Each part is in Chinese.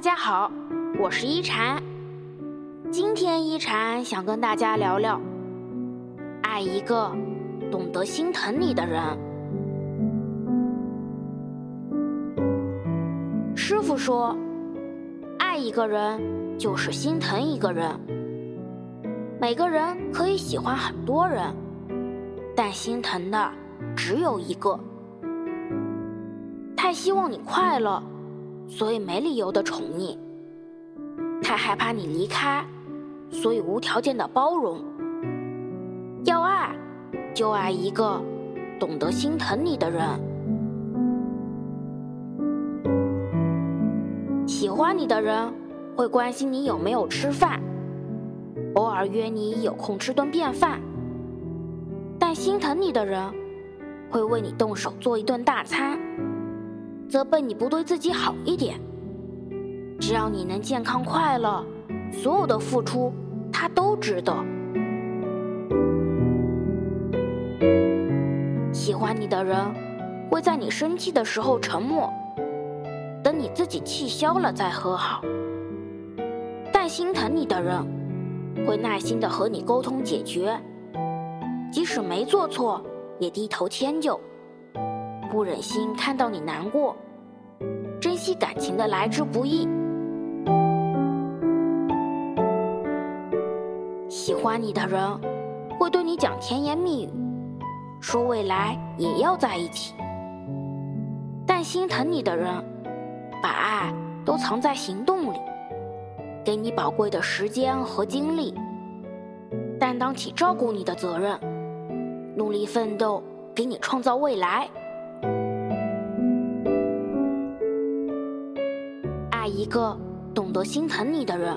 大家好，我是一禅。今天一禅想跟大家聊聊，爱一个懂得心疼你的人。师傅说，爱一个人就是心疼一个人。每个人可以喜欢很多人，但心疼的只有一个。太希望你快乐。所以没理由的宠你，太害怕你离开，所以无条件的包容。要爱，就爱一个懂得心疼你的人。喜欢你的人会关心你有没有吃饭，偶尔约你有空吃顿便饭。但心疼你的人会为你动手做一顿大餐。责备你不对自己好一点，只要你能健康快乐，所有的付出他都值得。喜欢你的人会在你生气的时候沉默，等你自己气消了再和好。但心疼你的人会耐心的和你沟通解决，即使没做错也低头迁就。不忍心看到你难过，珍惜感情的来之不易。喜欢你的人会对你讲甜言蜜语，说未来也要在一起。但心疼你的人，把爱都藏在行动里，给你宝贵的时间和精力，担当起照顾你的责任，努力奋斗，给你创造未来。一个懂得心疼你的人。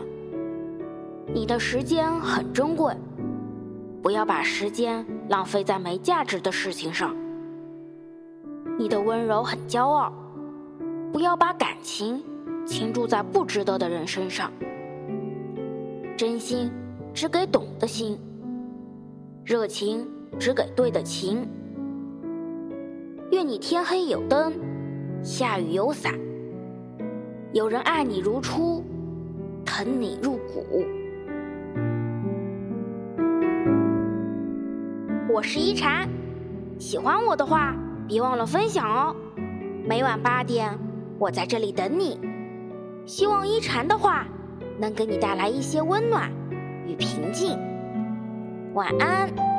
你的时间很珍贵，不要把时间浪费在没价值的事情上。你的温柔很骄傲，不要把感情倾注在不值得的人身上。真心只给懂的心，热情只给对的情。愿你天黑有灯，下雨有伞。有人爱你如初，疼你入骨。我是一禅，喜欢我的话，别忘了分享哦。每晚八点，我在这里等你。希望一禅的话能给你带来一些温暖与平静。晚安。